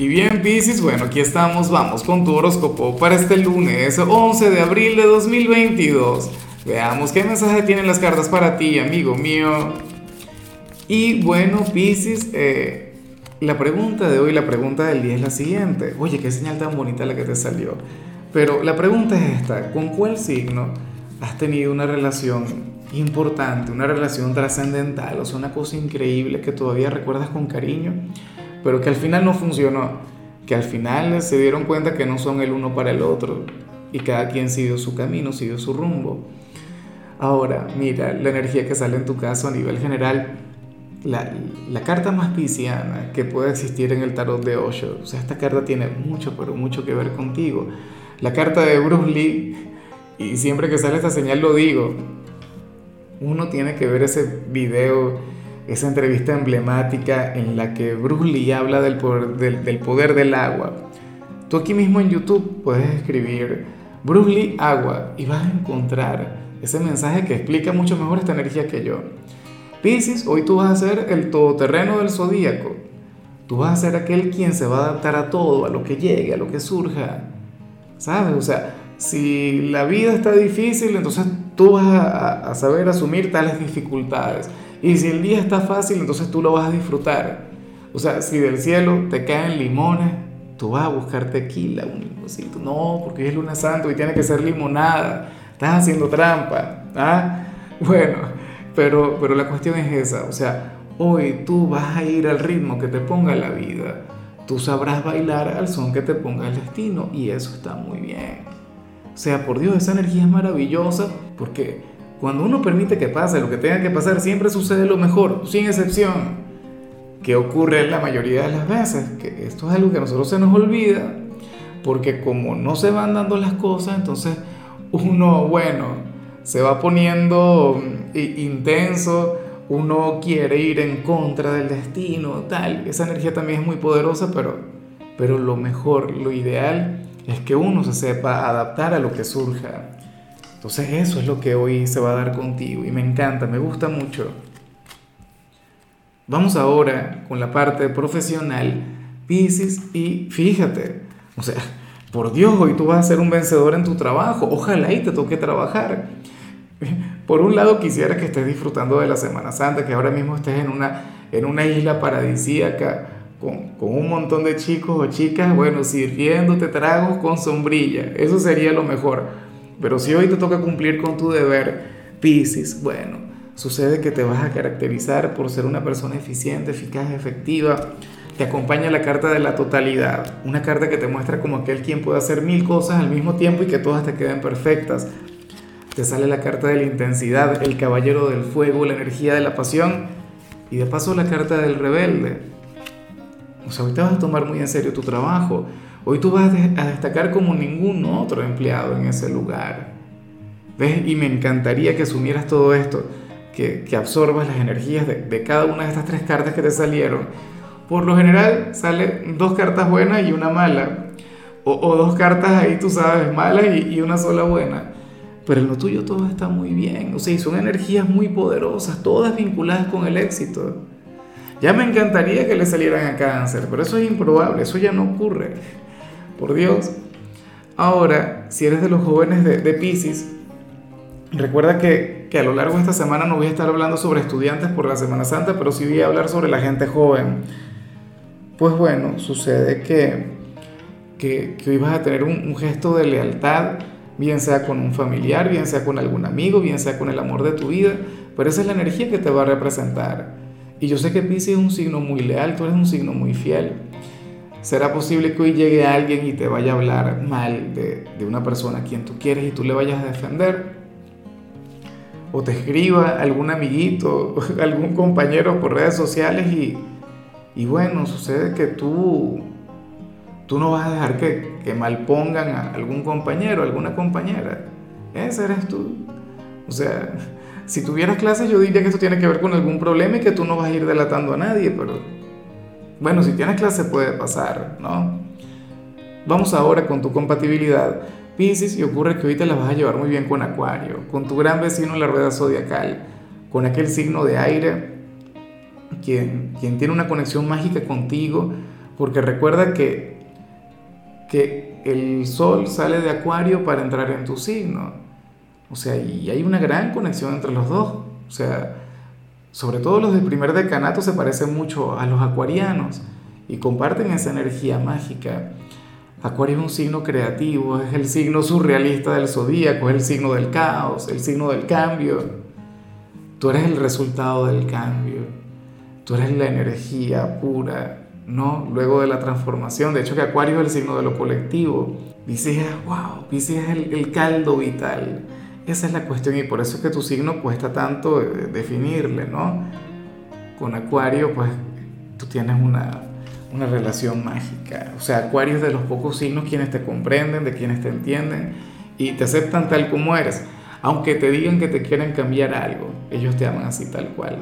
Y bien, Piscis, bueno, aquí estamos, vamos con tu horóscopo para este lunes 11 de abril de 2022. Veamos qué mensaje tienen las cartas para ti, amigo mío. Y bueno, Piscis, eh, la pregunta de hoy, la pregunta del día es la siguiente. Oye, qué señal tan bonita la que te salió. Pero la pregunta es esta, ¿con cuál signo has tenido una relación importante, una relación trascendental, o sea, una cosa increíble que todavía recuerdas con cariño, pero que al final no funcionó, que al final se dieron cuenta que no son el uno para el otro y cada quien siguió su camino, siguió su rumbo. Ahora, mira, la energía que sale en tu caso a nivel general, la, la, carta más pisciana que puede existir en el tarot de Osho, o sea, esta carta tiene mucho, pero mucho que ver contigo. La carta de Bruce Lee, y siempre que sale esta señal lo digo, uno tiene que ver ese video, esa entrevista emblemática en la que Bruce Lee habla del poder del, del poder del, agua. Tú aquí mismo en YouTube puedes escribir Bruce Lee agua y vas a encontrar ese mensaje que explica mucho mejor esta energía que yo. Piscis, hoy tú vas a ser el todoterreno del zodíaco. Tú vas a ser aquel quien se va a adaptar a todo, a lo que llegue, a lo que surja. ¿Sabes? O sea, si la vida está difícil, entonces tú vas a, a, saber asumir tales dificultades. Y si el día está fácil, entonces tú lo vas a disfrutar. O sea, si del cielo te caen limones, tú vas a buscar tequila, un limoncito. No, porque es luna santo y tiene que ser limonada. Estás haciendo trampa. ¿ah? Bueno, pero, pero la cuestión es esa. O sea, hoy tú vas a ir al ritmo que te ponga la vida. Tú sabrás bailar al son que te ponga el destino y eso está muy bien. O sea, por Dios, esa energía es maravillosa porque cuando uno permite que pase lo que tenga que pasar, siempre sucede lo mejor, sin excepción. ¿Qué ocurre la mayoría de las veces? Que esto es algo que a nosotros se nos olvida, porque como no se van dando las cosas, entonces uno, bueno, se va poniendo intenso, uno quiere ir en contra del destino, tal. Esa energía también es muy poderosa, pero, pero lo mejor, lo ideal es que uno se sepa adaptar a lo que surja. Entonces eso es lo que hoy se va a dar contigo y me encanta, me gusta mucho. Vamos ahora con la parte profesional, Pisces, y fíjate, o sea, por Dios, hoy tú vas a ser un vencedor en tu trabajo, ojalá y te toque trabajar. Por un lado quisiera que estés disfrutando de la Semana Santa, que ahora mismo estés en una, en una isla paradisíaca, con, con, un montón de chicos o chicas, bueno, sirviéndote tragos con sombrilla. Eso sería lo mejor. Pero si hoy te toca cumplir con tu deber, Piscis, bueno, sucede que te vas a caracterizar por ser una persona eficiente, eficaz, efectiva. Te acompaña la carta de la totalidad, una carta que te muestra como aquel quien puede hacer mil cosas al mismo tiempo y que todas te queden perfectas. Te sale la carta de la intensidad, el caballero del fuego, la energía de la pasión y de paso la carta del rebelde, o sea, hoy te vas a tomar muy en serio tu trabajo. Hoy tú vas a destacar como ningún otro empleado en ese lugar. ¿Ves? Y me encantaría que asumieras todo esto, que, que absorbas las energías de, de, cada una de estas tres cartas que te salieron. Por lo general salen dos cartas buenas y una mala. O, o dos cartas ahí, tú sabes, malas y, y, una sola buena. Pero en lo tuyo todo está muy bien. O sea, y son energías muy poderosas, todas vinculadas con el éxito. Ya me encantaría que le salieran a cáncer, pero eso es improbable, eso ya no ocurre. Por Dios. Ahora, si eres de los jóvenes de, de Pisces, recuerda que, que, a lo largo de esta semana no voy a estar hablando sobre estudiantes por la Semana Santa, pero sí voy a hablar sobre la gente joven. Pues bueno, sucede que, que, que hoy vas a tener un, un gesto de lealtad, bien sea con un familiar, bien sea con algún amigo, bien sea con el amor de tu vida, pero esa es la energía que te va a representar. Y yo sé que Pisces es un signo muy leal, tú eres un signo muy fiel. ¿Será posible que hoy llegue alguien y te vaya a hablar mal de, de, una persona a quien tú quieres y tú le vayas a defender? O te escriba algún amiguito, algún compañero por redes sociales y, y bueno, sucede que tú, tú no vas a dejar que, que malpongan a algún compañero, alguna compañera. Ese eres tú. O sea, si tuvieras clases, yo diría que eso tiene que ver con algún problema y que tú no vas a ir delatando a nadie, pero bueno, si tienes clase puede pasar, ¿no? Vamos ahora con tu compatibilidad. Pisces, y ocurre que hoy te la vas a llevar muy bien con Acuario, con tu gran vecino en la rueda zodiacal, con aquel signo de aire, quien, quien tiene una conexión mágica contigo, Porque recuerda que, que el sol sale de Acuario para entrar en tu signo. O sea, y hay una gran conexión entre los dos. O sea, sobre todo los del primer decanato se parecen mucho a los acuarianos y comparten esa energía mágica. Acuario es un signo creativo, es el signo surrealista del zodíaco, es el signo del caos, el signo del cambio. Tú eres el resultado del cambio, tú eres la energía pura, ¿no? Luego de la transformación. De hecho, que Acuario es el signo de lo colectivo. Pisces es, wow, Pisces es el caldo vital. Esa es la cuestión y por eso es que tu signo cuesta tanto definirle, ¿no? Con Acuario, pues tú tienes una, una relación mágica. O sea, Acuario es de los pocos signos quienes te comprenden, de quienes te entienden y te aceptan tal como eres. Aunque te digan que te quieren cambiar algo, ellos te aman así tal cual.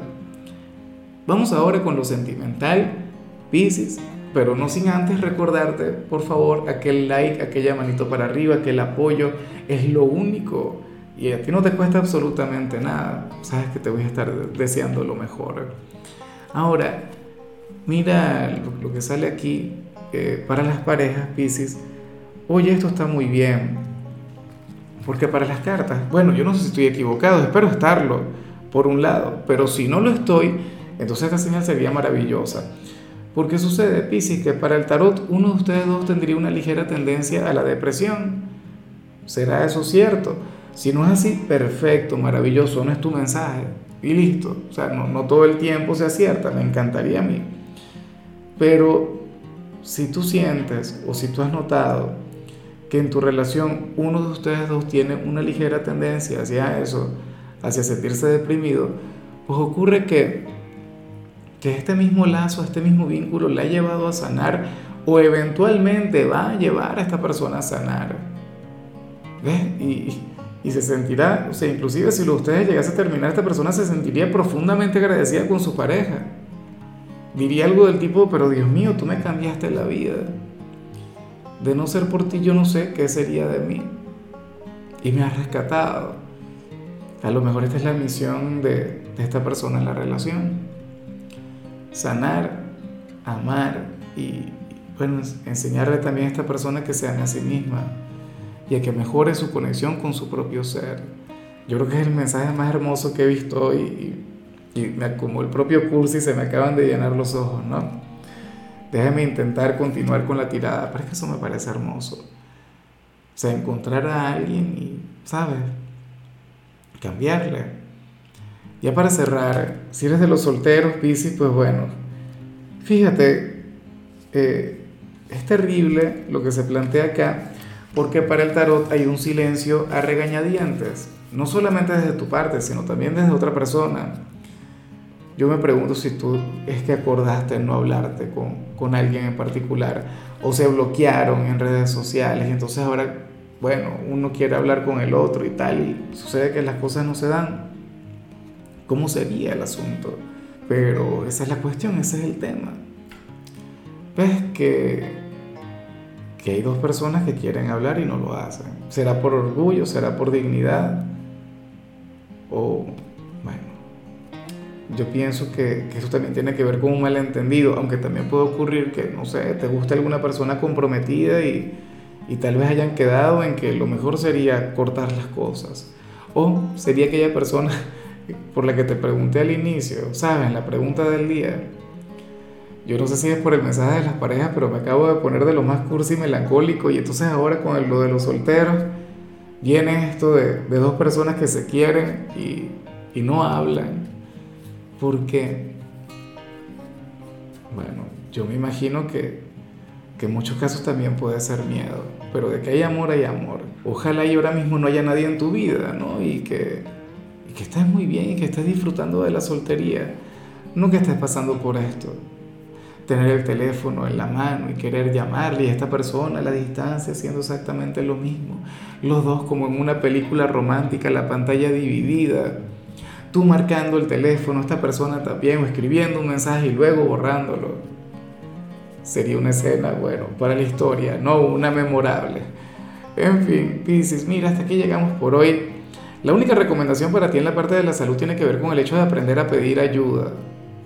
Vamos ahora con lo sentimental, Pisces, pero no sin antes recordarte, por favor, aquel like, aquella manito para arriba, aquel apoyo, es lo único. Y a ti no te cuesta absolutamente nada. Sabes que te voy a estar deseando lo mejor. Ahora, mira lo, que sale aquí eh, para las parejas, Pisces. Oye, esto está muy bien. Porque para las cartas, bueno, yo no sé si estoy equivocado, espero estarlo, por un lado, pero si no lo estoy, entonces esta señal sería maravillosa. Porque sucede, Pisces, que para el tarot uno de ustedes dos tendría una ligera tendencia a la depresión. ¿Será eso cierto? Si no es así, perfecto, maravilloso, no es tu mensaje y listo. O sea, no, todo el tiempo se acierta, me encantaría a mí. Pero si tú sientes o si tú has notado que en tu relación uno de ustedes dos tiene una ligera tendencia hacia eso, hacia sentirse deprimido, pues ocurre que, que este mismo lazo, este mismo vínculo le ha llevado a sanar o eventualmente va a llevar a esta persona a sanar. ¿Ves? Y, y se sentirá, o sea, inclusive si ustedes llegase a terminar, esta persona se sentiría profundamente agradecida con su pareja diría algo del tipo, pero Dios mío, tú me cambiaste la vida. De no ser por ti, yo no sé qué sería de mí. Y me has rescatado. A lo mejor esta es la misión de, esta persona en la relación. Sanar, amar y, bueno, enseñarle también a esta persona que se ame a sí misma y a que mejore su conexión con su propio ser. Yo creo que es el mensaje más hermoso que he visto hoy y me, como el propio curso y se me acaban de llenar los ojos, ¿no? Déjame intentar continuar con la tirada, pero es que eso me parece hermoso. O sea, encontrar a alguien y, ¿sabes? Cambiarle. Ya para cerrar, si eres de los solteros, Piscis, pues bueno, fíjate, eh, es terrible lo que se plantea acá, porque para el tarot hay un silencio a regañadientes, no solamente desde tu parte, sino también desde otra persona. Yo me pregunto si tú es que acordaste no hablarte con, con alguien en particular o se bloquearon en redes sociales y entonces ahora, bueno, uno quiere hablar con el otro y tal y sucede que las cosas no se dan. ¿Cómo sería el asunto? Pero esa es la cuestión, ese es el tema. Ves que, que hay dos personas que quieren hablar y no lo hacen. ¿Será por orgullo? ¿Será por dignidad? O yo pienso que, que, eso también tiene que ver con un malentendido, aunque también puede ocurrir que, no sé, te guste alguna persona comprometida y, y tal vez hayan quedado en que lo mejor sería cortar las cosas. O sería aquella persona por la que te pregunté al inicio, ¿sabes? La pregunta del día. Yo no sé si es por el mensaje de las parejas, pero me acabo de poner de lo más cursi y melancólico y entonces ahora con lo de los solteros viene esto de, dos personas que se quieren y, y no hablan porque, bueno, yo me imagino que, que en muchos casos también puede ser miedo, pero de que hay amor, hay amor. Ojalá y ahora mismo no haya nadie en tu vida, ¿no? Y que, y que estés muy bien y que estés disfrutando de la soltería, no que estés pasando por esto. Tener el teléfono en la mano y querer llamarle y esta persona a la distancia haciendo exactamente lo mismo. Los dos como en una película romántica, la pantalla dividida tú marcando el teléfono, esta persona también, o escribiendo un mensaje y luego borrándolo. Sería una escena, bueno, para la historia, no una memorable. En fin, Pisces, mira, hasta aquí llegamos por hoy. La única recomendación para ti en la parte de la salud tiene que ver con el hecho de aprender a pedir ayuda.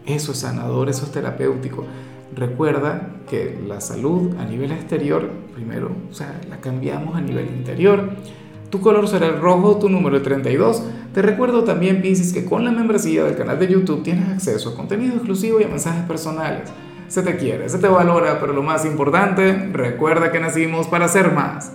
Eso es sanador, eso es terapéutico. Recuerda que la salud a nivel exterior, primero, o sea, la cambiamos a nivel interior. Tu color será el rojo, tu número el 32. Te recuerdo también, Pisces, que con la membresía del canal de YouTube tienes acceso a contenido exclusivo y a mensajes personales. Se te quiere, se te valora, pero lo más importante, recuerda que nacimos para ser más.